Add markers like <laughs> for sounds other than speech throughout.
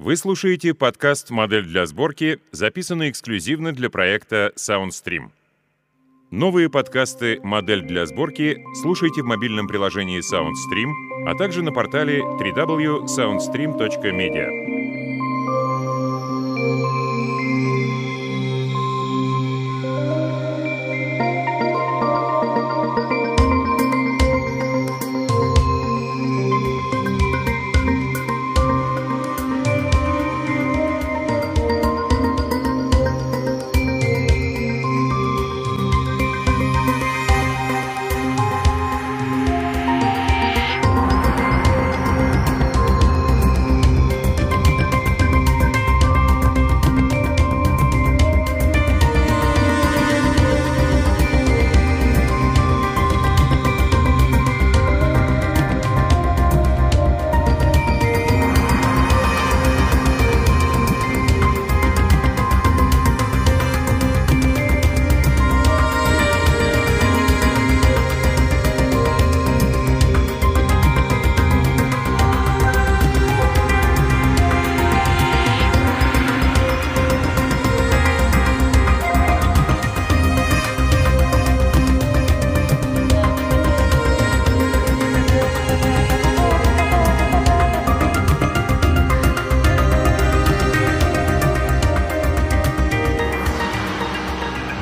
Вы слушаете подкаст «Модель для сборки», записанный эксклюзивно для проекта SoundStream. Новые подкасты «Модель для сборки» слушайте в мобильном приложении SoundStream, а также на портале www.soundstream.media.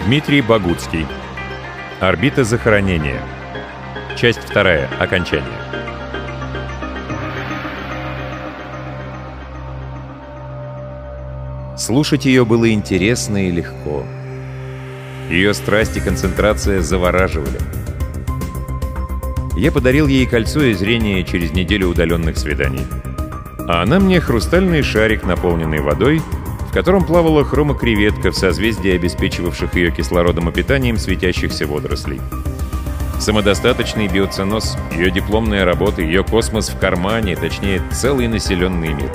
Дмитрий Богуцкий. Орбита захоронения. Часть вторая. Окончание. Слушать ее было интересно и легко. Ее страсть и концентрация завораживали. Я подарил ей кольцо и зрение через неделю удаленных свиданий. А она мне хрустальный шарик, наполненный водой — в котором плавала хромокреветка в созвездии обеспечивавших ее кислородом и питанием светящихся водорослей. Самодостаточный биоценоз, ее дипломная работа, ее космос в кармане, точнее, целый населенный мир.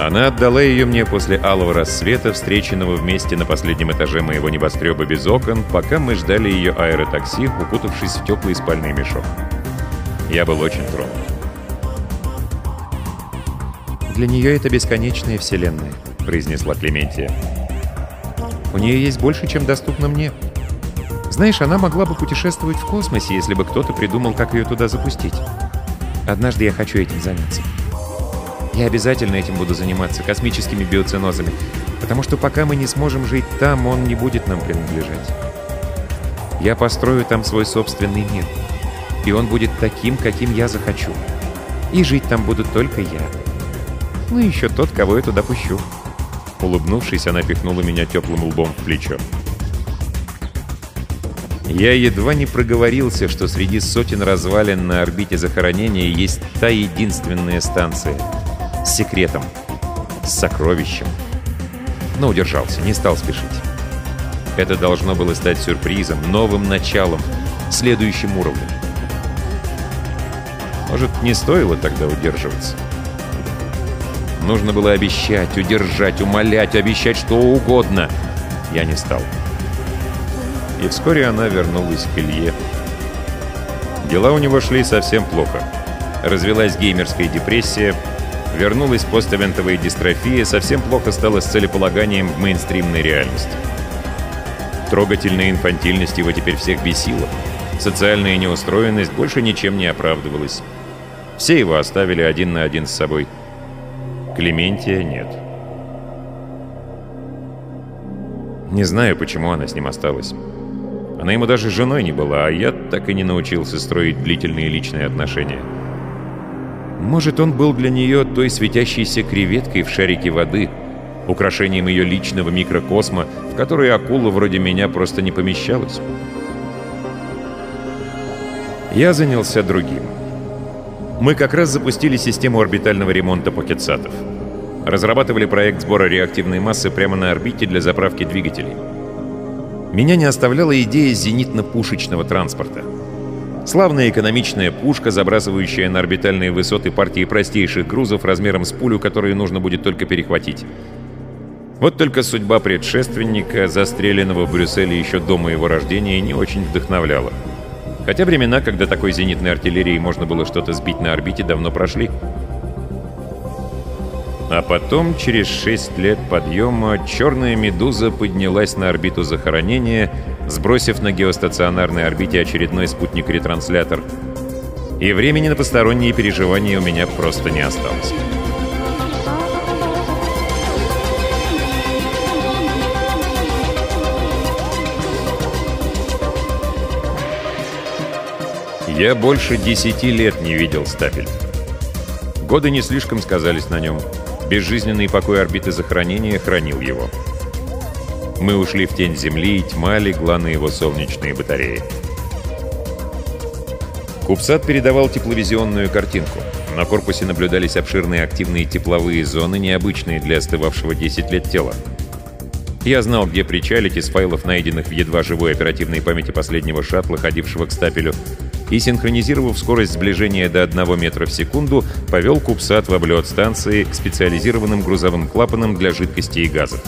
Она отдала ее мне после алого рассвета, встреченного вместе на последнем этаже моего небоскреба без окон, пока мы ждали ее аэротакси, укутавшись в теплый спальный мешок. Я был очень тронут. Для нее это бесконечная вселенная. — произнесла Клементия. «У нее есть больше, чем доступно мне. Знаешь, она могла бы путешествовать в космосе, если бы кто-то придумал, как ее туда запустить. Однажды я хочу этим заняться. Я обязательно этим буду заниматься, космическими биоценозами, потому что пока мы не сможем жить там, он не будет нам принадлежать. Я построю там свой собственный мир, и он будет таким, каким я захочу. И жить там буду только я. Ну и еще тот, кого я туда пущу». Улыбнувшись, она пихнула меня теплым лбом в плечо. Я едва не проговорился, что среди сотен развалин на орбите захоронения есть та единственная станция. С секретом. С сокровищем. Но удержался, не стал спешить. Это должно было стать сюрпризом, новым началом, следующим уровнем. Может, не стоило тогда удерживаться? Нужно было обещать, удержать, умолять, обещать что угодно. Я не стал. И вскоре она вернулась к Илье. Дела у него шли совсем плохо. Развелась геймерская депрессия, вернулась постевентовая дистрофия, совсем плохо стало с целеполаганием в мейнстримной реальности. Трогательная инфантильность его теперь всех бесила. Социальная неустроенность больше ничем не оправдывалась. Все его оставили один на один с собой – Клементия нет. Не знаю, почему она с ним осталась. Она ему даже женой не была, а я так и не научился строить длительные личные отношения. Может, он был для нее той светящейся креветкой в шарике воды, украшением ее личного микрокосма, в который акула вроде меня просто не помещалась. Я занялся другим мы как раз запустили систему орбитального ремонта покетсатов. Разрабатывали проект сбора реактивной массы прямо на орбите для заправки двигателей. Меня не оставляла идея зенитно-пушечного транспорта. Славная экономичная пушка, забрасывающая на орбитальные высоты партии простейших грузов размером с пулю, которые нужно будет только перехватить. Вот только судьба предшественника, застреленного в Брюсселе еще до моего рождения, не очень вдохновляла. Хотя времена, когда такой зенитной артиллерией можно было что-то сбить на орбите, давно прошли. А потом, через 6 лет подъема, черная медуза поднялась на орбиту захоронения, сбросив на геостационарной орбите очередной спутник-ретранслятор. И времени на посторонние переживания у меня просто не осталось. Я больше десяти лет не видел стапель. Годы не слишком сказались на нем. Безжизненный покой орбиты захоронения хранил его. Мы ушли в тень Земли, и тьма легла на его солнечные батареи. Кубсат передавал тепловизионную картинку. На корпусе наблюдались обширные активные тепловые зоны, необычные для остывавшего 10 лет тела. Я знал, где причалить из файлов, найденных в едва живой оперативной памяти последнего шаттла, ходившего к стапелю, и, синхронизировав скорость сближения до 1 метра в секунду, повел Кубсат в облет станции к специализированным грузовым клапанам для жидкости и газов.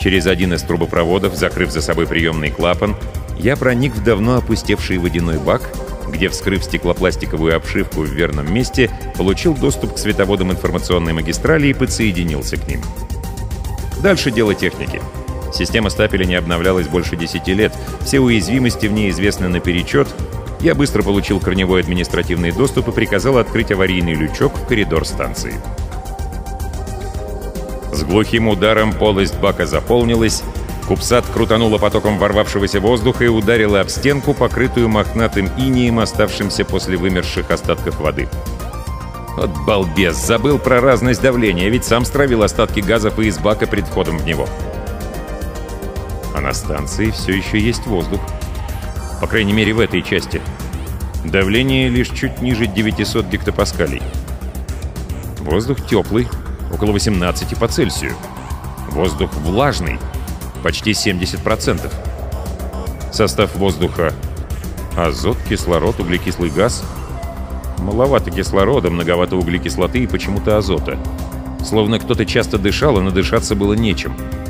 Через один из трубопроводов, закрыв за собой приемный клапан, я проник в давно опустевший водяной бак, где, вскрыв стеклопластиковую обшивку в верном месте, получил доступ к световодам информационной магистрали и подсоединился к ним. Дальше дело техники. Система стапеля не обновлялась больше 10 лет, все уязвимости в ней известны наперечет, я быстро получил корневой административный доступ и приказал открыть аварийный лючок в коридор станции. С глухим ударом полость бака заполнилась, Купсат крутанула потоком ворвавшегося воздуха и ударила об стенку, покрытую мохнатым инием, оставшимся после вымерших остатков воды. Вот балбес, забыл про разность давления, ведь сам стравил остатки газов и из бака перед входом в него. А на станции все еще есть воздух. По крайней мере, в этой части. Давление лишь чуть ниже 900 гектопаскалей. Воздух теплый, около 18 по Цельсию. Воздух влажный, почти 70%. Состав воздуха — азот, кислород, углекислый газ. Маловато кислорода, многовато углекислоты и почему-то азота. Словно кто-то часто дышал, а надышаться было нечем. —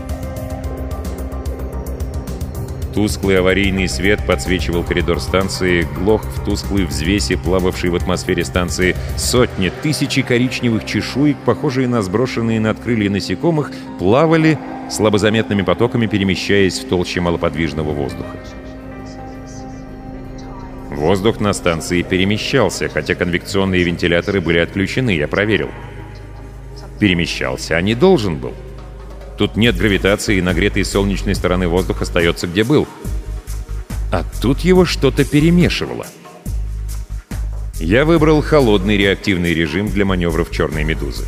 Тусклый аварийный свет подсвечивал коридор станции, глох в тусклой взвесе, плававшей в атмосфере станции. Сотни, тысячи коричневых чешуек, похожие на сброшенные над крылья насекомых, плавали, слабозаметными потоками перемещаясь в толще малоподвижного воздуха. Воздух на станции перемещался, хотя конвекционные вентиляторы были отключены, я проверил. Перемещался, а не должен был. Тут нет гравитации, и нагретой солнечной стороны воздух остается где был. А тут его что-то перемешивало. Я выбрал холодный реактивный режим для маневров черной медузы.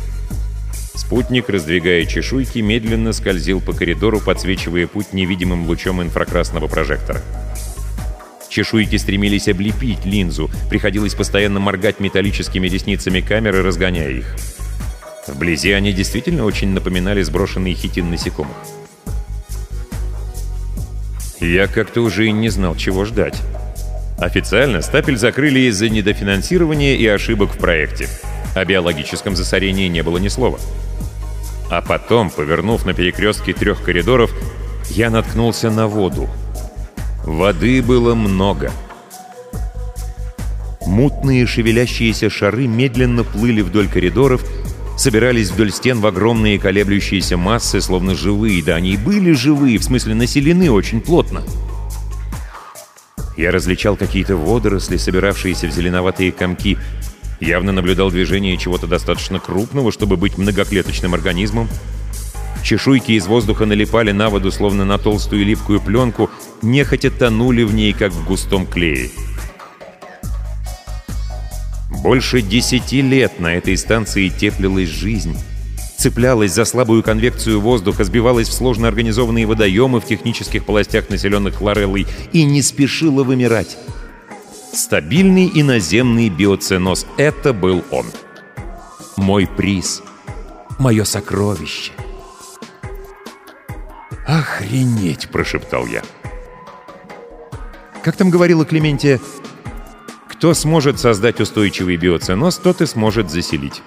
Спутник, раздвигая чешуйки, медленно скользил по коридору, подсвечивая путь невидимым лучом инфракрасного прожектора. Чешуйки стремились облепить линзу, приходилось постоянно моргать металлическими ресницами камеры, разгоняя их. Вблизи они действительно очень напоминали сброшенные хитин насекомых. Я как-то уже и не знал, чего ждать. Официально стапель закрыли из-за недофинансирования и ошибок в проекте. О биологическом засорении не было ни слова. А потом, повернув на перекрестке трех коридоров, я наткнулся на воду. Воды было много. Мутные шевелящиеся шары медленно плыли вдоль коридоров, собирались вдоль стен в огромные колеблющиеся массы, словно живые. Да, они и были живые, в смысле населены очень плотно. Я различал какие-то водоросли, собиравшиеся в зеленоватые комки. Явно наблюдал движение чего-то достаточно крупного, чтобы быть многоклеточным организмом. Чешуйки из воздуха налипали на воду, словно на толстую липкую пленку, нехотя тонули в ней, как в густом клее. Больше десяти лет на этой станции теплилась жизнь. Цеплялась за слабую конвекцию воздуха, сбивалась в сложно организованные водоемы в технических полостях, населенных Лореллой, и не спешила вымирать. Стабильный и наземный биоценоз — это был он. Мой приз. Мое сокровище. «Охренеть!» — прошептал я. Как там говорила Клементия, кто сможет создать устойчивый биоценоз, тот и сможет заселить.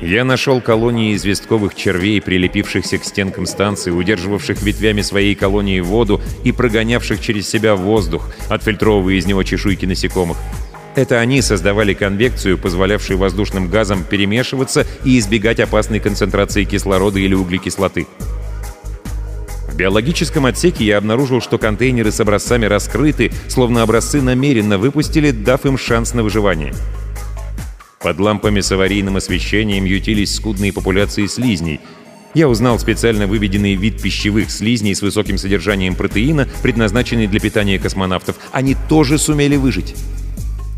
Я нашел колонии известковых червей, прилепившихся к стенкам станции, удерживавших ветвями своей колонии воду и прогонявших через себя воздух, отфильтровывая из него чешуйки насекомых. Это они создавали конвекцию, позволявшую воздушным газам перемешиваться и избегать опасной концентрации кислорода или углекислоты. Биологическом отсеке я обнаружил, что контейнеры с образцами раскрыты, словно образцы намеренно выпустили, дав им шанс на выживание. Под лампами с аварийным освещением ютились скудные популяции слизней. Я узнал специально выведенный вид пищевых слизней с высоким содержанием протеина, предназначенный для питания космонавтов. Они тоже сумели выжить.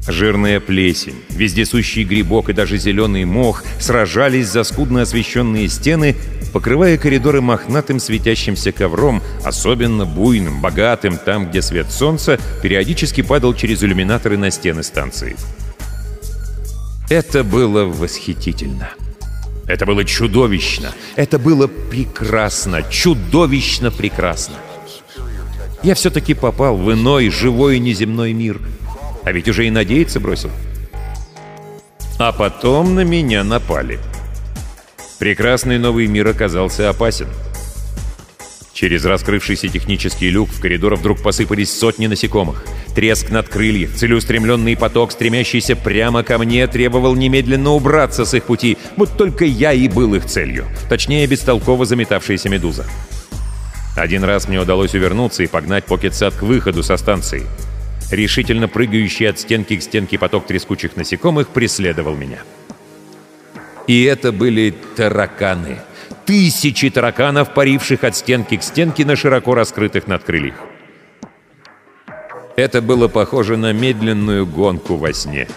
Жирная плесень, вездесущий грибок и даже зеленый мох сражались за скудно освещенные стены, покрывая коридоры мохнатым светящимся ковром, особенно буйным, богатым, там, где свет солнца периодически падал через иллюминаторы на стены станции. Это было восхитительно. Это было чудовищно. Это было прекрасно, чудовищно прекрасно. Я все-таки попал в иной, живой неземной мир. А ведь уже и надеяться бросил. А потом на меня напали. Прекрасный новый мир оказался опасен. Через раскрывшийся технический люк в коридор вдруг посыпались сотни насекомых. Треск над крыльев, целеустремленный поток, стремящийся прямо ко мне, требовал немедленно убраться с их пути, вот только я и был их целью. Точнее, бестолково заметавшаяся медуза. Один раз мне удалось увернуться и погнать покетсад к выходу со станции. Решительно прыгающий от стенки к стенке поток трескучих насекомых преследовал меня. И это были тараканы — тысячи тараканов, паривших от стенки к стенке на широко раскрытых надкрыльях. Это было похоже на медленную гонку во сне.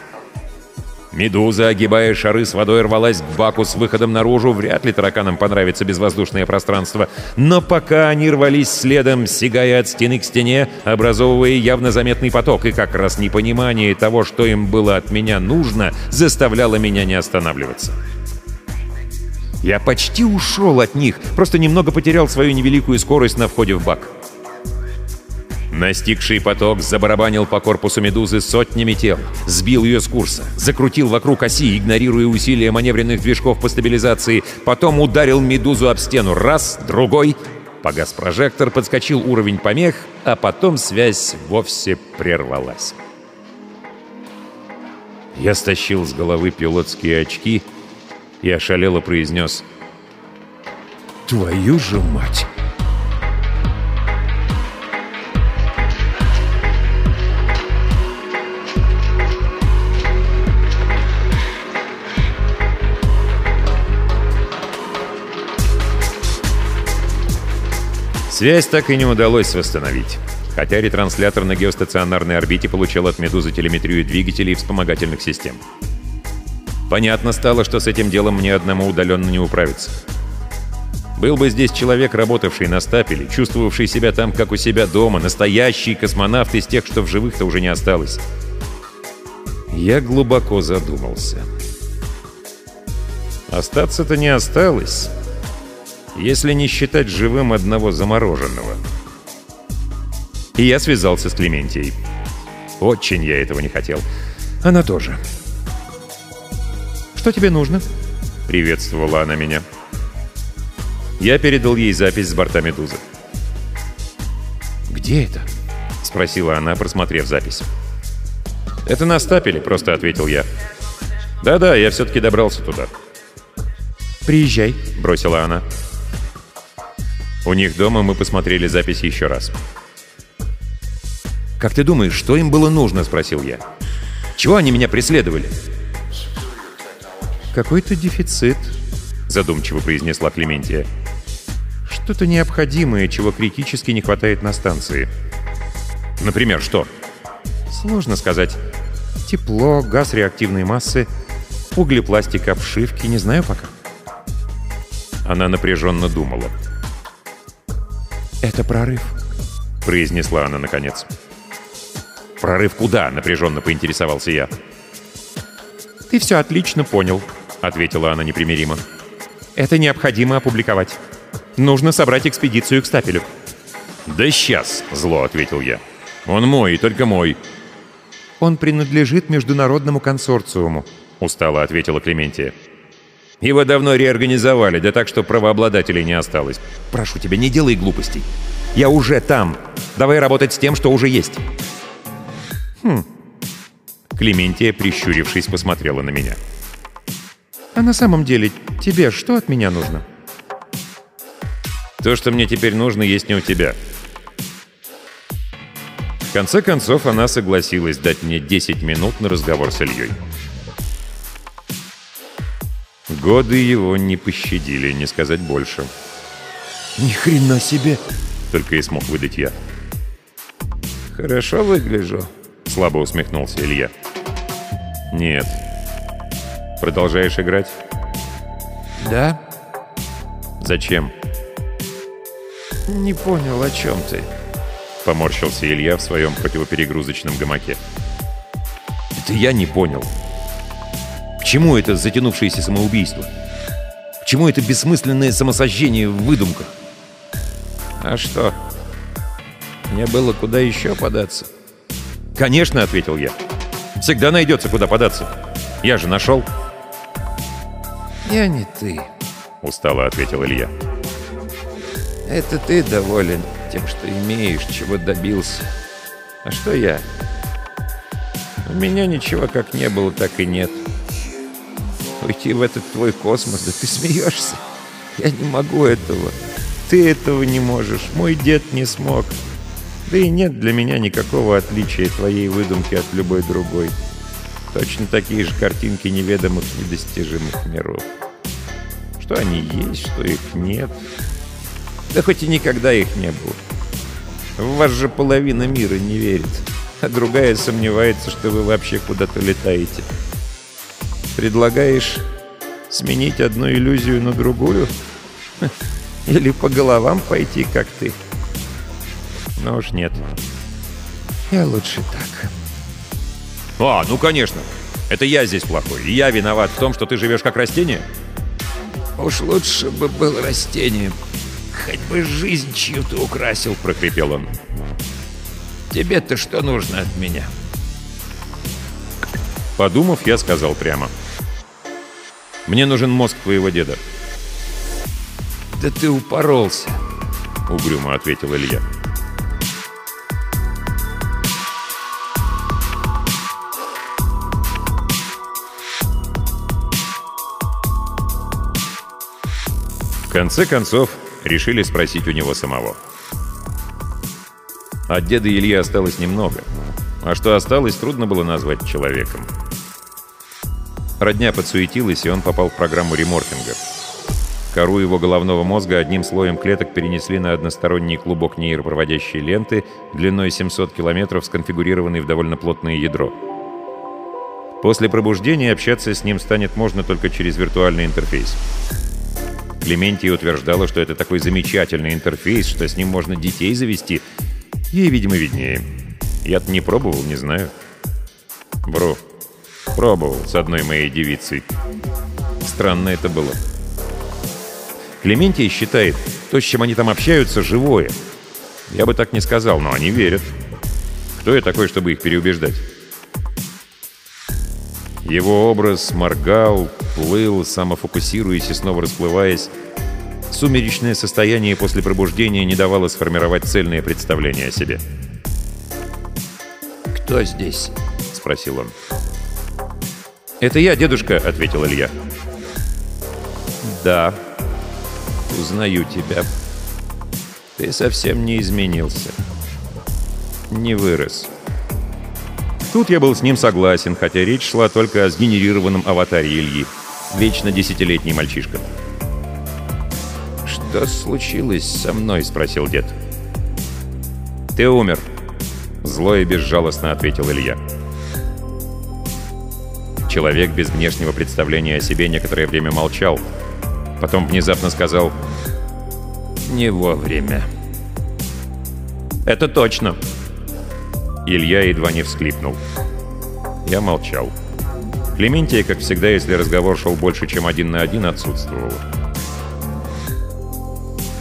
Медуза, огибая шары с водой, рвалась к баку с выходом наружу. Вряд ли тараканам понравится безвоздушное пространство. Но пока они рвались следом, сигая от стены к стене, образовывая явно заметный поток, и как раз непонимание того, что им было от меня нужно, заставляло меня не останавливаться. Я почти ушел от них, просто немного потерял свою невеликую скорость на входе в бак. Настигший поток забарабанил по корпусу «Медузы» сотнями тел, сбил ее с курса, закрутил вокруг оси, игнорируя усилия маневренных движков по стабилизации, потом ударил «Медузу» об стену раз, другой, погас прожектор, подскочил уровень помех, а потом связь вовсе прервалась. Я стащил с головы пилотские очки — и ошалело произнес «Твою же мать!» Связь так и не удалось восстановить, хотя ретранслятор на геостационарной орбите получал от «Медузы» телеметрию двигателей и вспомогательных систем. Понятно стало, что с этим делом мне одному удаленно не управиться. Был бы здесь человек, работавший на стапеле, чувствовавший себя там, как у себя дома, настоящий космонавт из тех, что в живых-то уже не осталось. Я глубоко задумался. Остаться-то не осталось, если не считать живым одного замороженного. И я связался с Клементией. Очень я этого не хотел. Она тоже. «Что тебе нужно?» — приветствовала она меня. Я передал ей запись с борта «Медузы». «Где это?» — спросила она, просмотрев запись. «Это на стапеле», — просто ответил я. «Да-да, я все-таки добрался туда». «Приезжай», — бросила она. У них дома мы посмотрели запись еще раз. «Как ты думаешь, что им было нужно?» — спросил я. «Чего они меня преследовали?» «Какой-то дефицит», — задумчиво произнесла Клементия. «Что-то необходимое, чего критически не хватает на станции». «Например, что?» «Сложно сказать. Тепло, газ реактивной массы, углепластик обшивки, не знаю пока». Она напряженно думала. «Это прорыв», — произнесла она наконец. «Прорыв куда?» — напряженно поинтересовался я. «Ты все отлично понял», ответила она непримиримо. «Это необходимо опубликовать. Нужно собрать экспедицию к стапелю». «Да сейчас», — зло ответил я. «Он мой, и только мой». «Он принадлежит международному консорциуму», — устало ответила Клементия. «Его давно реорганизовали, да так, что правообладателей не осталось. Прошу тебя, не делай глупостей. Я уже там. Давай работать с тем, что уже есть». «Хм». Клементия, прищурившись, посмотрела на меня. «А на самом деле тебе что от меня нужно?» «То, что мне теперь нужно, есть не у тебя». В конце концов, она согласилась дать мне 10 минут на разговор с Ильей. Годы его не пощадили, не сказать больше. «Ни хрена себе!» — только и смог выдать я. «Хорошо выгляжу», — слабо усмехнулся Илья. «Нет. Продолжаешь играть?» «Да». «Зачем?» «Не понял, о чем ты?» — поморщился Илья в своем противоперегрузочном гамаке. «Это я не понял. К чему это затянувшееся самоубийство? К чему это бессмысленное самосожжение в выдумках?» «А что? Мне было куда еще податься?» «Конечно», — ответил я. «Всегда найдется, куда податься. Я же нашел». «Я не ты», — устало ответил Илья. «Это ты доволен тем, что имеешь, чего добился. А что я? У меня ничего как не было, так и нет. Уйти в этот твой космос, да ты смеешься. Я не могу этого. Ты этого не можешь. Мой дед не смог. Да и нет для меня никакого отличия твоей выдумки от любой другой. Точно такие же картинки неведомых недостижимых миров. Что они есть, что их нет. Да хоть и никогда их не было. В вас же половина мира не верит, а другая сомневается, что вы вообще куда-то летаете. Предлагаешь сменить одну иллюзию на другую? <laughs> Или по головам пойти, как ты? Но уж нет. Я лучше так. А, ну конечно. Это я здесь плохой. И я виноват в том, что ты живешь как растение? Уж лучше бы был растением. Хоть бы жизнь чью-то украсил, прокрепел он. Тебе-то что нужно от меня? Подумав, я сказал прямо. Мне нужен мозг твоего деда. «Да ты упоролся», — угрюмо ответил Илья. В конце концов, решили спросить у него самого. От деда Ильи осталось немного, а что осталось, трудно было назвать человеком. Родня подсуетилась, и он попал в программу реморфинга. Кору его головного мозга одним слоем клеток перенесли на односторонний клубок нейропроводящей ленты длиной 700 километров, сконфигурированный в довольно плотное ядро. После пробуждения общаться с ним станет можно только через виртуальный интерфейс. Клементия утверждала, что это такой замечательный интерфейс, что с ним можно детей завести. Ей, видимо, виднее. Я-то не пробовал, не знаю. Бро, пробовал с одной моей девицей. Странно это было. Клементия считает, то, с чем они там общаются, живое. Я бы так не сказал, но они верят. Кто я такой, чтобы их переубеждать? Его образ моргал, плыл, самофокусируясь и снова расплываясь. Сумеречное состояние после пробуждения не давало сформировать цельное представление о себе. «Кто здесь?» — спросил он. «Это я, дедушка», — ответил Илья. «Да, узнаю тебя. Ты совсем не изменился. Не вырос». Тут я был с ним согласен, хотя речь шла только о сгенерированном аватаре Ильи. Вечно десятилетний мальчишка. «Что случилось со мной?» — спросил дед. «Ты умер», — зло и безжалостно ответил Илья. Человек без внешнего представления о себе некоторое время молчал. Потом внезапно сказал «Не вовремя». «Это точно», Илья едва не всклипнул. Я молчал. Клементия, как всегда, если разговор шел больше, чем один на один, отсутствовала.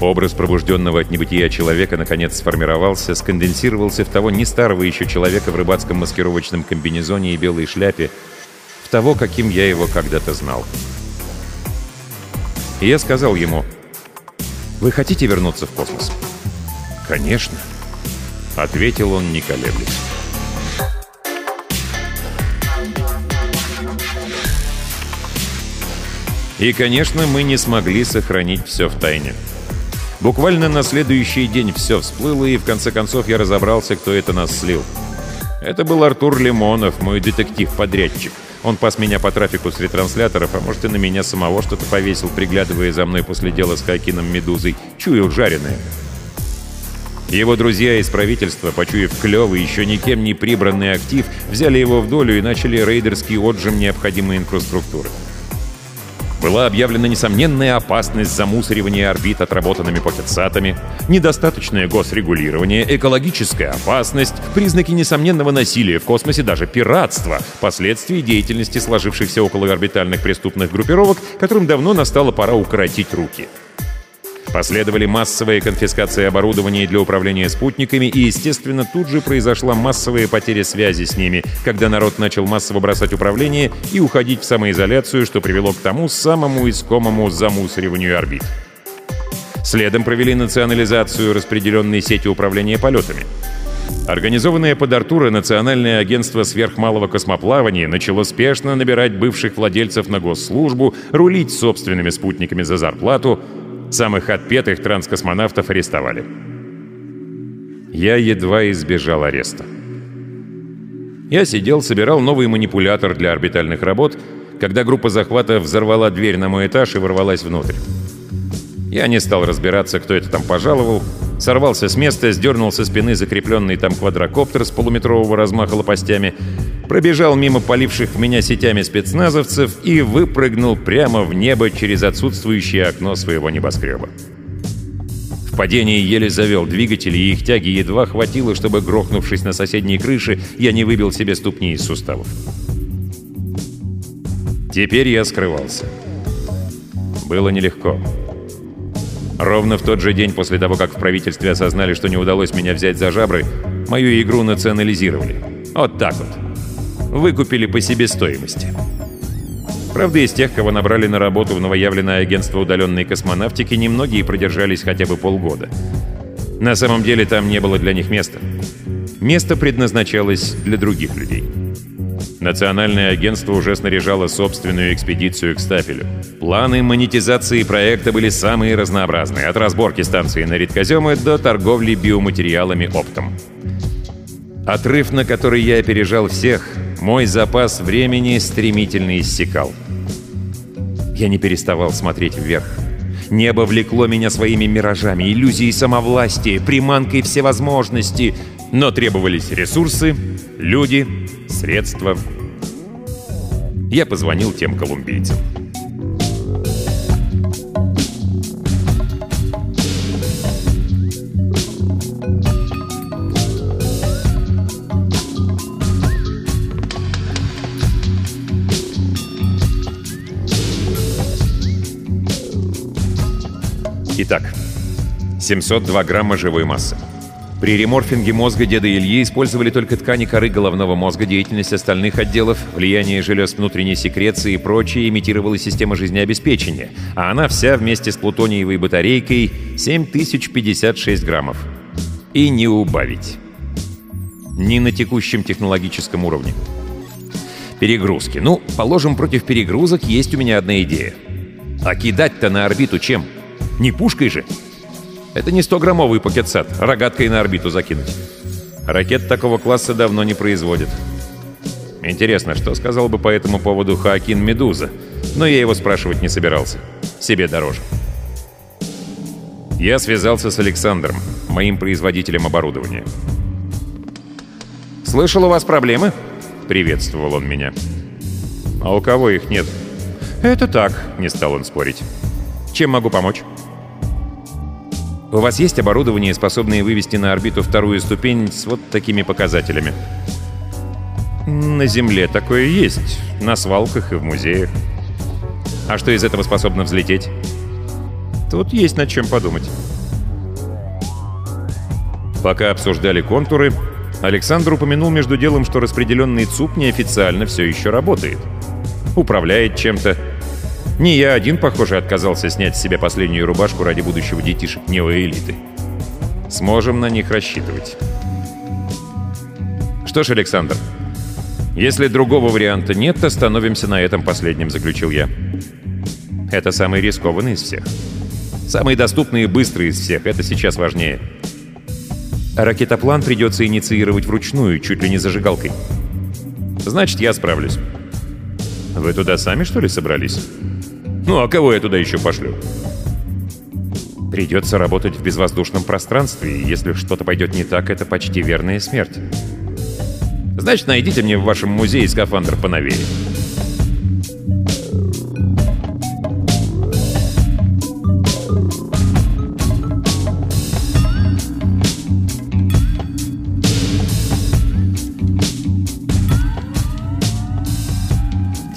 Образ пробужденного от небытия человека наконец сформировался, сконденсировался в того не старого еще человека в рыбацком маскировочном комбинезоне и белой шляпе, того, каким я его когда-то знал. И я сказал ему, «Вы хотите вернуться в космос?» «Конечно», — ответил он, не колеблясь. И, конечно, мы не смогли сохранить все в тайне. Буквально на следующий день все всплыло, и в конце концов я разобрался, кто это нас слил. «Кто это нас слил?» Был Артур Лимонов, мой детектив-подрядчик. Он пас меня по трафику с ретрансляторов, а может и на меня самого что-то повесил, приглядывая за мной после дела с Хакином Медузой. Чуял жареное. Его друзья из правительства, почуяв клевый, еще никем не прибранный актив, взяли его в долю и начали рейдерский отжим необходимой инфраструктуры. Была объявлена несомненная опасность замусоривания орбит отработанными покетсатами, недостаточное госрегулирование, экологическая опасность, признаки несомненного насилия в космосе, даже пиратство, последствия деятельности сложившихся околоорбитальных преступных группировок, которым давно настала пора укоротить руки. Последовали массовые конфискации оборудования для управления спутниками, и, естественно, тут же произошла массовая потеря связи с ними, когда народ начал массово бросать управление и уходить в самоизоляцию, что привело к тому самому искомому замусориванию орбит. Следом провели национализацию распределенной сети управления полетами. Организованное под Артура Национальное агентство сверхмалого космоплавания начало спешно набирать бывших владельцев на госслужбу, рулить собственными спутниками за зарплату — Самых отпетых транскосмонавтов арестовали. Я едва избежал ареста. Я сидел, собирал новый манипулятор для орбитальных работ, когда группа захвата взорвала дверь на мой этаж и ворвалась внутрь. Я не стал разбираться, кто это там пожаловал, сорвался с места, сдернул со спины закрепленный там квадрокоптер с полуметрового размаха лопастями, пробежал мимо поливших в меня сетями спецназовцев и выпрыгнул прямо в небо через отсутствующее окно своего небоскреба. В падении еле завел двигатели, и их тяги едва хватило, чтобы, грохнувшись на соседней крыше, я не выбил себе ступни из суставов. Теперь я скрывался. Было нелегко. Ровно в тот же день после того, как в правительстве осознали, что не удалось меня взять за жабры, мою игру национализировали. Вот так вот выкупили по себестоимости. Правда, из тех, кого набрали на работу в новоявленное агентство удаленной космонавтики, немногие продержались хотя бы полгода. На самом деле там не было для них места. Место предназначалось для других людей. Национальное агентство уже снаряжало собственную экспедицию к Стапелю. Планы монетизации проекта были самые разнообразные, от разборки станции на редкоземы до торговли биоматериалами оптом. Отрыв, на который я опережал всех, мой запас времени стремительно иссякал. Я не переставал смотреть вверх. Небо влекло меня своими миражами, иллюзией самовластия, приманкой всевозможности. Но требовались ресурсы, люди, средства. Я позвонил тем колумбийцам. Итак, 702 грамма живой массы. При реморфинге мозга деда Ильи использовали только ткани коры головного мозга, деятельность остальных отделов, влияние желез внутренней секреции и прочее имитировала система жизнеобеспечения, а она вся вместе с плутониевой батарейкой 7056 граммов. И не убавить. Не на текущем технологическом уровне. Перегрузки. Ну, положим, против перегрузок есть у меня одна идея. А кидать-то на орбиту чем? — не пушкой же. Это не 100-граммовый пакетсет, рогаткой на орбиту закинуть. Ракет такого класса давно не производят. Интересно, что сказал бы по этому поводу Хоакин Медуза, но я его спрашивать не собирался. Себе дороже. Я связался с Александром, моим производителем оборудования. «Слышал, у вас проблемы?» — приветствовал он меня. «А у кого их нет?» «Это так», — не стал он спорить. «Чем могу помочь?» У вас есть оборудование, способное вывести на орбиту вторую ступень с вот такими показателями? На Земле такое есть. На свалках и в музеях. А что из этого способно взлететь? Тут есть над чем подумать. Пока обсуждали контуры, Александр упомянул между делом, что распределенный ЦУП неофициально все еще работает. Управляет чем-то, не я один, похоже, отказался снять с себя последнюю рубашку ради будущего детишек неоэлиты. Сможем на них рассчитывать. Что ж, Александр, если другого варианта нет, то становимся на этом последнем, заключил я. Это самый рискованный из всех. Самый доступный и быстрый из всех. Это сейчас важнее. Ракетоплан придется инициировать вручную, чуть ли не зажигалкой. Значит, я справлюсь. Вы туда сами, что ли, собрались? Ну, а кого я туда еще пошлю? Придется работать в безвоздушном пространстве, и если что-то пойдет не так, это почти верная смерть. Значит, найдите мне в вашем музее скафандр поновее.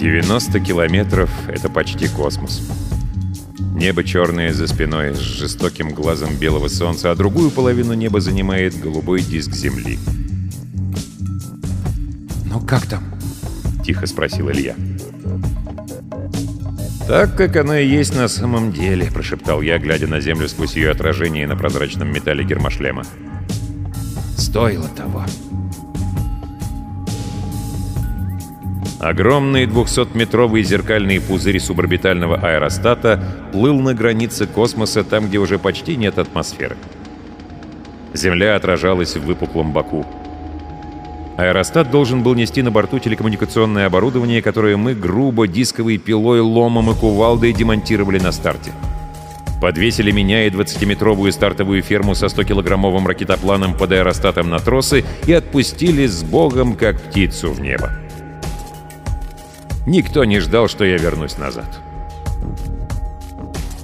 Девяносто километров — это почти космос. Небо черное за спиной, с жестоким глазом белого солнца, а другую половину неба занимает голубой диск Земли. «Ну как там?» — тихо спросил Илья. «Так, как оно и есть на самом деле», — прошептал я, глядя на Землю сквозь ее отражение на прозрачном металле гермошлема. «Стоило того». Огромный 200-метровый зеркальный пузырь суборбитального аэростата плыл на границе космоса, там, где уже почти нет атмосферы. Земля отражалась в выпуклом боку. Аэростат должен был нести на борту телекоммуникационное оборудование, которое мы грубо дисковой пилой, ломом и кувалдой демонтировали на старте. Подвесили меня и 20-метровую стартовую ферму со 100-килограммовым ракетопланом под аэростатом на тросы и отпустили с богом, как птицу в небо. Никто не ждал, что я вернусь назад.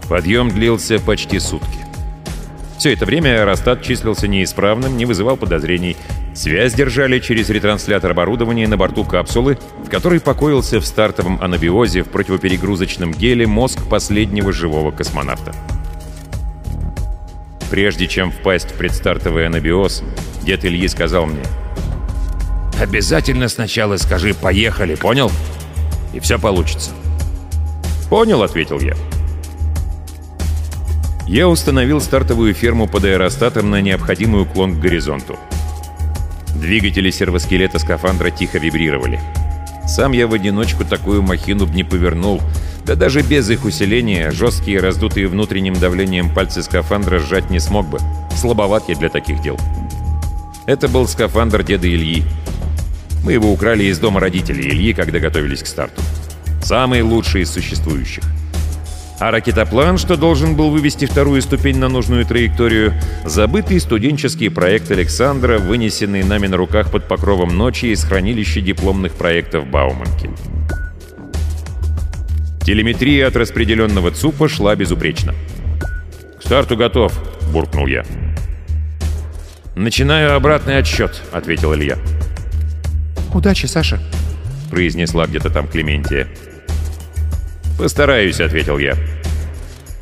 Подъем длился почти сутки. Все это время аэростат числился неисправным, не вызывал подозрений. Связь держали через ретранслятор оборудования на борту капсулы, в которой покоился в стартовом анабиозе в противоперегрузочном геле мозг последнего живого космонавта. Прежде чем впасть в предстартовый анабиоз, дед Ильи сказал мне, «Обязательно сначала скажи «поехали», понял?» И все получится. «Понял», — ответил я. Я установил стартовую ферму под аэростатом на необходимый уклон к горизонту. Двигатели сервоскелета скафандра тихо вибрировали. Сам я в одиночку такую махину б не повернул, да даже без их усиления жесткие, раздутые внутренним давлением пальцы скафандра сжать не смог бы. Слабоват я для таких дел. Это был скафандр деда Ильи. Мы его украли из дома родителей Ильи, когда готовились к старту. Самый лучший из существующих. А ракетоплан, что должен был вывести вторую ступень на нужную траекторию, забытый студенческий проект Александра, вынесенный нами на руках под покровом ночи из хранилища дипломных проектов Бауманки. Телеметрия от распределенного ЦУПа шла безупречно. «К старту готов», — буркнул я. «Начинаю обратный отсчет», — ответил Илья. «Удачи, Саша», — произнесла где-то там Клементия. «Постараюсь», — ответил я.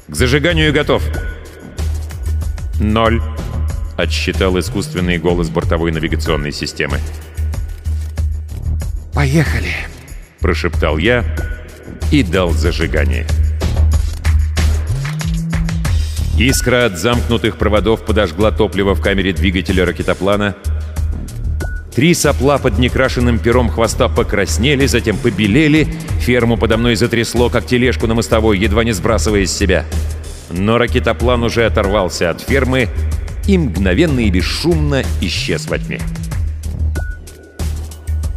«К зажиганию готов». «Ноль», — отсчитал искусственный голос бортовой навигационной системы. «Поехали», — прошептал я и дал зажигание. Искра от замкнутых проводов подожгла топливо в камере двигателя ракетоплана — Три сопла под некрашенным пером хвоста покраснели, затем побелели. Ферму подо мной затрясло, как тележку на мостовой, едва не сбрасывая с себя. Но ракетоплан уже оторвался от фермы и мгновенно и бесшумно исчез во тьме.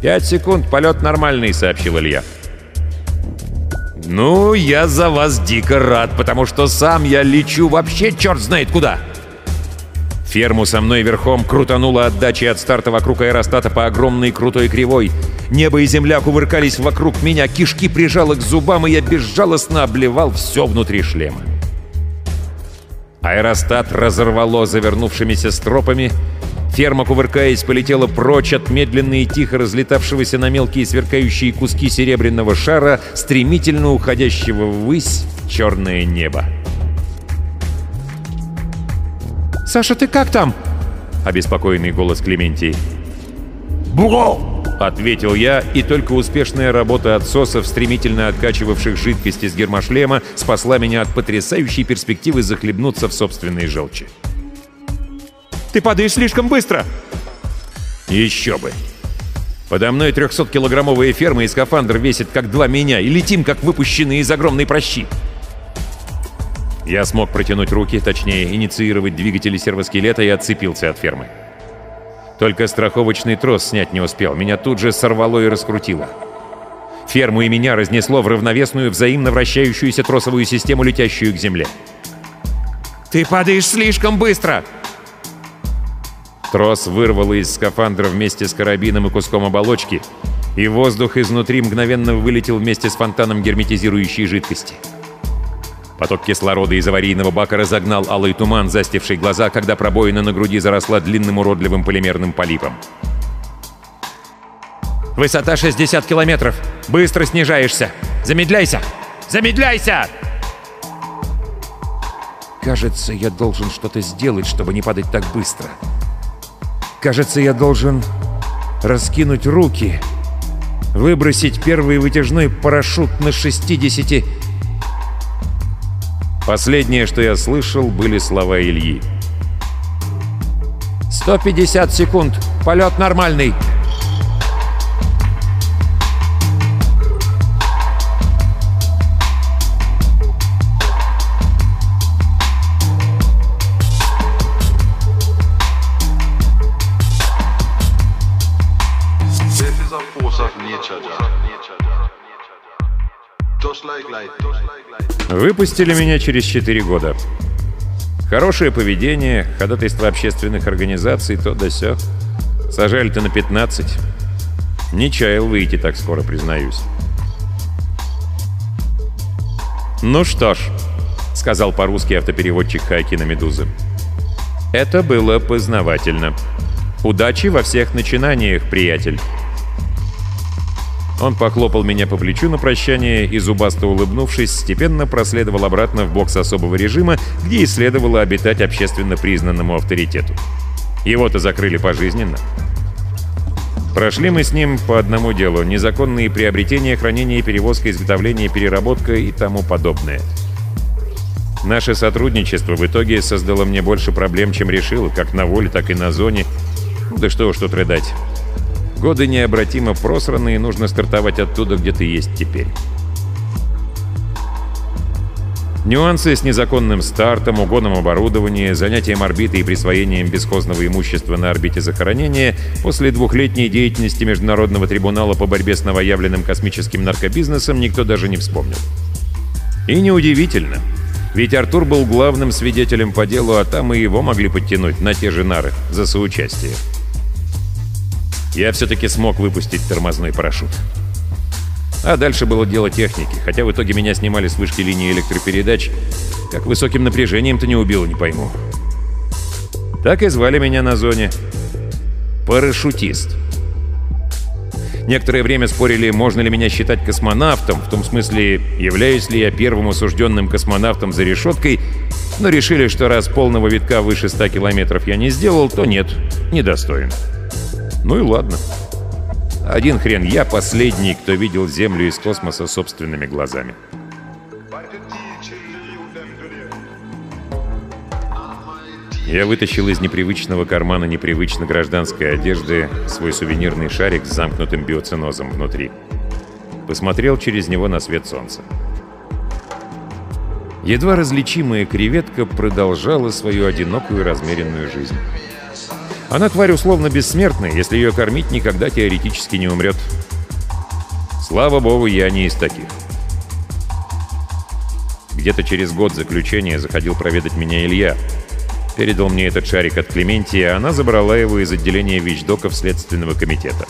«Пять секунд, полет нормальный», — сообщил Илья. «Ну, я за вас дико рад, потому что сам я лечу вообще черт знает куда!» Ферму со мной верхом крутануло отдачей от старта вокруг аэростата по огромной крутой кривой. Небо и земля кувыркались вокруг меня, кишки прижало к зубам, и я безжалостно обливал все внутри шлема. Аэростат разорвало завернувшимися стропами. Ферма, кувыркаясь, полетела прочь от медленно и тихо разлетавшегося на мелкие сверкающие куски серебряного шара, стремительно уходящего ввысь в черное небо. «Саша, ты как там?» — обеспокоенный голос Клементии. «Бро!» — ответил я, и только успешная работа отсосов, стремительно откачивавших жидкость из гермошлема, спасла меня от потрясающей перспективы захлебнуться в собственной желчи. «Ты падаешь слишком быстро!» «Еще бы!» Подо мной 300-килограммовая ферма и скафандр весит как два меня, и летим, как выпущенные из огромной прощи. Я смог протянуть руки, точнее, инициировать двигатели сервоскелета и отцепился от фермы. Только страховочный трос снять не успел. Меня тут же сорвало и раскрутило. Ферму и меня разнесло в равновесную, взаимно вращающуюся тросовую систему, летящую к земле. «Ты падаешь слишком быстро!» Трос вырвало из скафандра вместе с карабином и куском оболочки, и воздух изнутри мгновенно вылетел вместе с фонтаном герметизирующей жидкости. Поток кислорода из аварийного бака разогнал алый туман, застивший глаза, когда пробоина на груди заросла длинным уродливым полимерным полипом. «Высота 60 километров! Быстро снижаешься! Замедляйся! Замедляйся!» Кажется, я должен что-то сделать, чтобы не падать так быстро. Кажется, я должен раскинуть руки, выбросить первый вытяжной парашют на 60 Последнее, что я слышал, были слова Ильи. «150 секунд! Полет нормальный!» Выпустили меня через 4 года. Хорошее поведение, ходатайство общественных организаций, то да сё. Сажали-то на 15. Не чаял выйти так скоро, признаюсь. «Ну что ж», — сказал по-русски автопереводчик Хайки на «Медузы». «Это было познавательно. Удачи во всех начинаниях, приятель». Он похлопал меня по плечу на прощание и, зубасто улыбнувшись, степенно проследовал обратно в бокс особого режима, где и следовало обитать общественно признанному авторитету. Его-то закрыли пожизненно. Прошли мы с ним по одному делу — незаконные приобретения, хранение, перевозка, изготовление, переработка и тому подобное. Наше сотрудничество в итоге создало мне больше проблем, чем решило, как на воле, так и на зоне. Да что уж тут рыдать. Годы необратимо просраны, и нужно стартовать оттуда, где ты есть теперь. Нюансы с незаконным стартом, угоном оборудования, занятием орбиты и присвоением бесхозного имущества на орбите захоронения после двухлетней деятельности Международного трибунала по борьбе с новоявленным космическим наркобизнесом никто даже не вспомнил. И неудивительно, ведь Артур был главным свидетелем по делу, а там и его могли подтянуть на те же нары за соучастие я все-таки смог выпустить тормозной парашют. А дальше было дело техники, хотя в итоге меня снимали с вышки линии электропередач. Как высоким напряжением-то не убило, не пойму. Так и звали меня на зоне. Парашютист. Некоторое время спорили, можно ли меня считать космонавтом, в том смысле, являюсь ли я первым осужденным космонавтом за решеткой, но решили, что раз полного витка выше 100 километров я не сделал, то нет, недостоин. Ну и ладно. Один хрен, я последний, кто видел Землю из космоса собственными глазами. Я вытащил из непривычного кармана непривычно гражданской одежды свой сувенирный шарик с замкнутым биоцинозом внутри. Посмотрел через него на свет солнца. Едва различимая креветка продолжала свою одинокую размеренную жизнь. Она тварь условно бессмертная, если ее кормить никогда теоретически не умрет. Слава богу, я не из таких. Где-то через год заключения заходил проведать меня Илья. Передал мне этот шарик от Клементии, а она забрала его из отделения вещдоков Следственного комитета.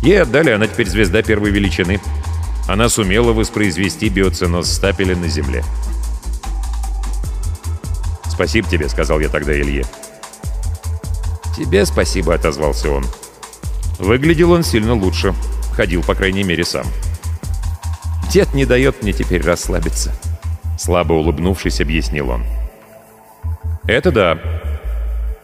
Ей отдали, она теперь звезда первой величины. Она сумела воспроизвести биоценоз стапеля на Земле. «Спасибо тебе», — сказал я тогда Илье. «Тебе спасибо», — отозвался он. Выглядел он сильно лучше. Ходил, по крайней мере, сам. «Дед не дает мне теперь расслабиться», — слабо улыбнувшись, объяснил он. «Это да.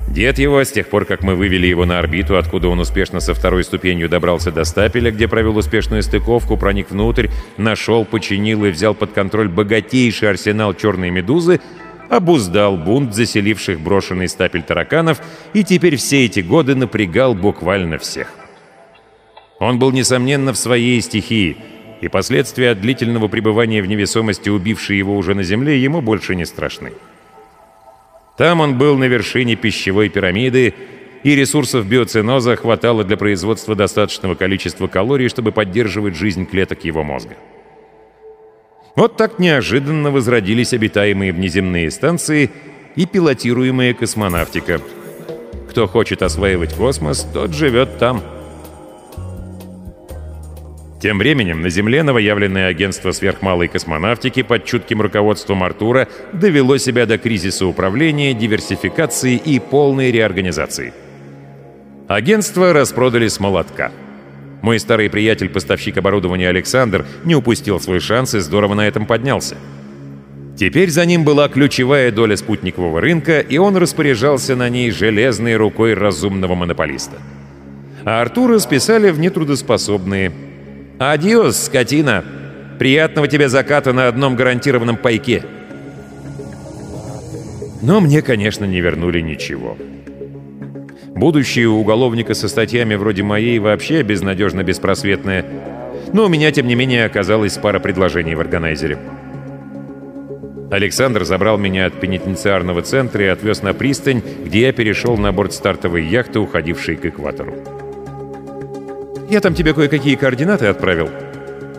Дед его, с тех пор, как мы вывели его на орбиту, откуда он успешно со второй ступенью добрался до стапеля, где провел успешную стыковку, проник внутрь, нашел, починил и взял под контроль богатейший арсенал черной медузы — обуздал бунт заселивших брошенный стапель тараканов и теперь все эти годы напрягал буквально всех. Он был, несомненно, в своей стихии, и последствия от длительного пребывания в невесомости, убившие его уже на Земле, ему больше не страшны. Там он был на вершине пищевой пирамиды, и ресурсов биоциноза хватало для производства достаточного количества калорий, чтобы поддерживать жизнь клеток его мозга. Вот так неожиданно возродились обитаемые внеземные станции и пилотируемая космонавтика. Кто хочет осваивать космос, тот живет там. Тем временем на Земле новоявленное агентство сверхмалой космонавтики под чутким руководством Артура довело себя до кризиса управления, диверсификации и полной реорганизации. Агентство распродали с молотка. Мой старый приятель-поставщик оборудования Александр не упустил свой шанс и здорово на этом поднялся. Теперь за ним была ключевая доля спутникового рынка, и он распоряжался на ней железной рукой разумного монополиста. А Артура списали в нетрудоспособные. «Адиос, скотина! Приятного тебе заката на одном гарантированном пайке!» Но мне, конечно, не вернули ничего. Будущее у уголовника со статьями вроде моей вообще безнадежно беспросветное. Но у меня, тем не менее, оказалась пара предложений в органайзере. Александр забрал меня от пенитенциарного центра и отвез на пристань, где я перешел на борт стартовой яхты, уходившей к экватору. «Я там тебе кое-какие координаты отправил.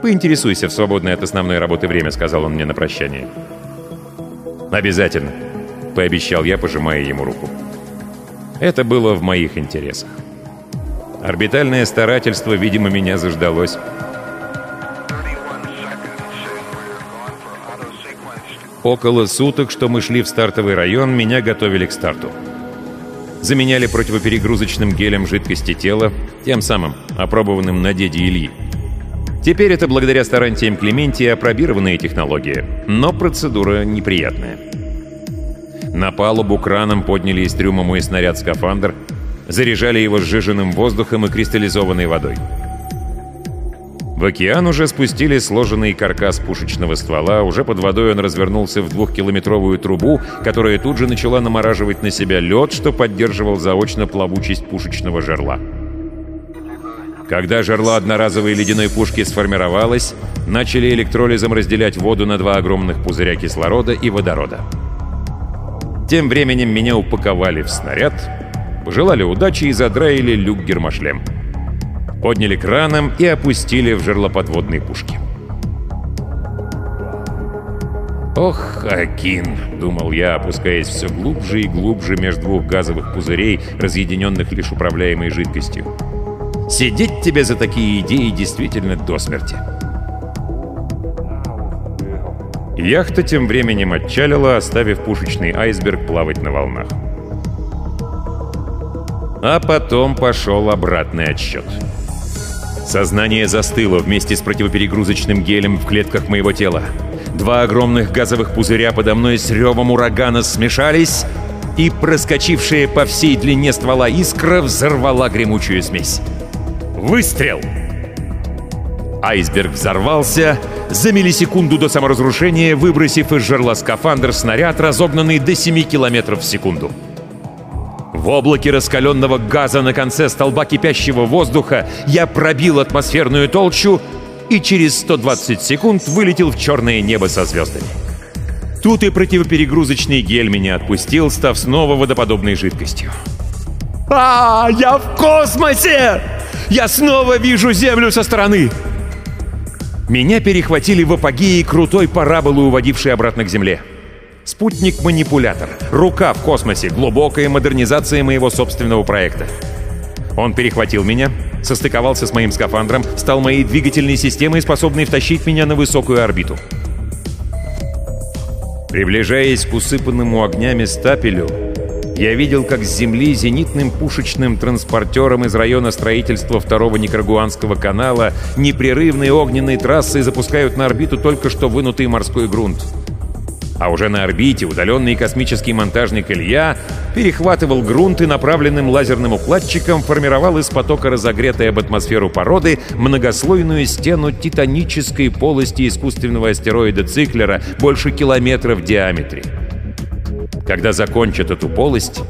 Поинтересуйся в свободное от основной работы время», — сказал он мне на прощание. «Обязательно», — пообещал я, пожимая ему руку. Это было в моих интересах. Орбитальное старательство, видимо, меня заждалось. Около суток, что мы шли в стартовый район, меня готовили к старту. Заменяли противоперегрузочным гелем жидкости тела, тем самым, опробованным на деде Ильи. Теперь это благодаря старантиям Клементия опробированная технология, но процедура неприятная. На палубу краном подняли из трюма мой снаряд-скафандр, заряжали его сжиженным воздухом и кристаллизованной водой. В океан уже спустили сложенный каркас пушечного ствола, уже под водой он развернулся в двухкилометровую трубу, которая тут же начала намораживать на себя лед, что поддерживал заочно плавучесть пушечного жерла. Когда жерла одноразовой ледяной пушки сформировалось, начали электролизом разделять воду на два огромных пузыря кислорода и водорода. Тем временем меня упаковали в снаряд, пожелали удачи и задраили люк-гермошлем. Подняли краном и опустили в жерлоподводные пушки. «Ох, Акин!» — думал я, опускаясь все глубже и глубже между двух газовых пузырей, разъединенных лишь управляемой жидкостью. «Сидеть тебе за такие идеи действительно до смерти!» Яхта тем временем отчалила, оставив пушечный айсберг плавать на волнах. А потом пошел обратный отсчет. Сознание застыло вместе с противоперегрузочным гелем в клетках моего тела. Два огромных газовых пузыря подо мной с ревом урагана смешались, и проскочившая по всей длине ствола искра взорвала гремучую смесь. Выстрел! Айсберг взорвался, за миллисекунду до саморазрушения выбросив из жерла скафандр снаряд, разогнанный до 7 км в секунду. В облаке раскаленного газа на конце столба кипящего воздуха я пробил атмосферную толщу и через 120 секунд вылетел в черное небо со звездами. Тут и противоперегрузочный гель меня отпустил, став снова водоподобной жидкостью. «А, я в космосе! Я снова вижу Землю со стороны!» Меня перехватили в апогее крутой параболы, уводившей обратно к Земле. Спутник-манипулятор. Рука в космосе. Глубокая модернизация моего собственного проекта. Он перехватил меня, состыковался с моим скафандром, стал моей двигательной системой, способной втащить меня на высокую орбиту. Приближаясь к усыпанному огнями стапелю, я видел, как с земли зенитным пушечным транспортером из района строительства второго Никарагуанского канала непрерывные огненные трассы запускают на орбиту только что вынутый морской грунт. А уже на орбите удаленный космический монтажник Илья перехватывал грунт и направленным лазерным укладчиком формировал из потока разогретой об атмосферу породы многослойную стену титанической полости искусственного астероида Циклера больше километра в диаметре. Когда закончат эту полость,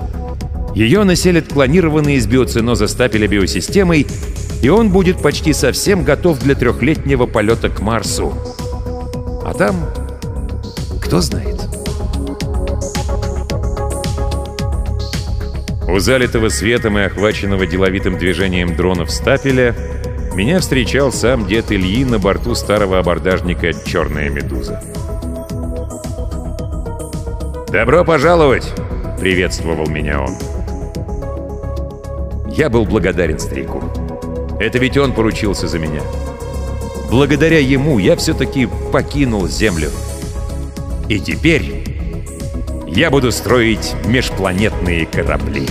ее населят клонированные из биоциноза стапеля биосистемой, и он будет почти совсем готов для трехлетнего полета к Марсу. А там, кто знает. У залитого светом и охваченного деловитым движением дронов стапеля меня встречал сам дед Ильи на борту старого абордажника «Черная медуза». «Добро пожаловать!» — приветствовал меня он. Я был благодарен старику. Это ведь он поручился за меня. Благодаря ему я все-таки покинул Землю. И теперь я буду строить межпланетные корабли.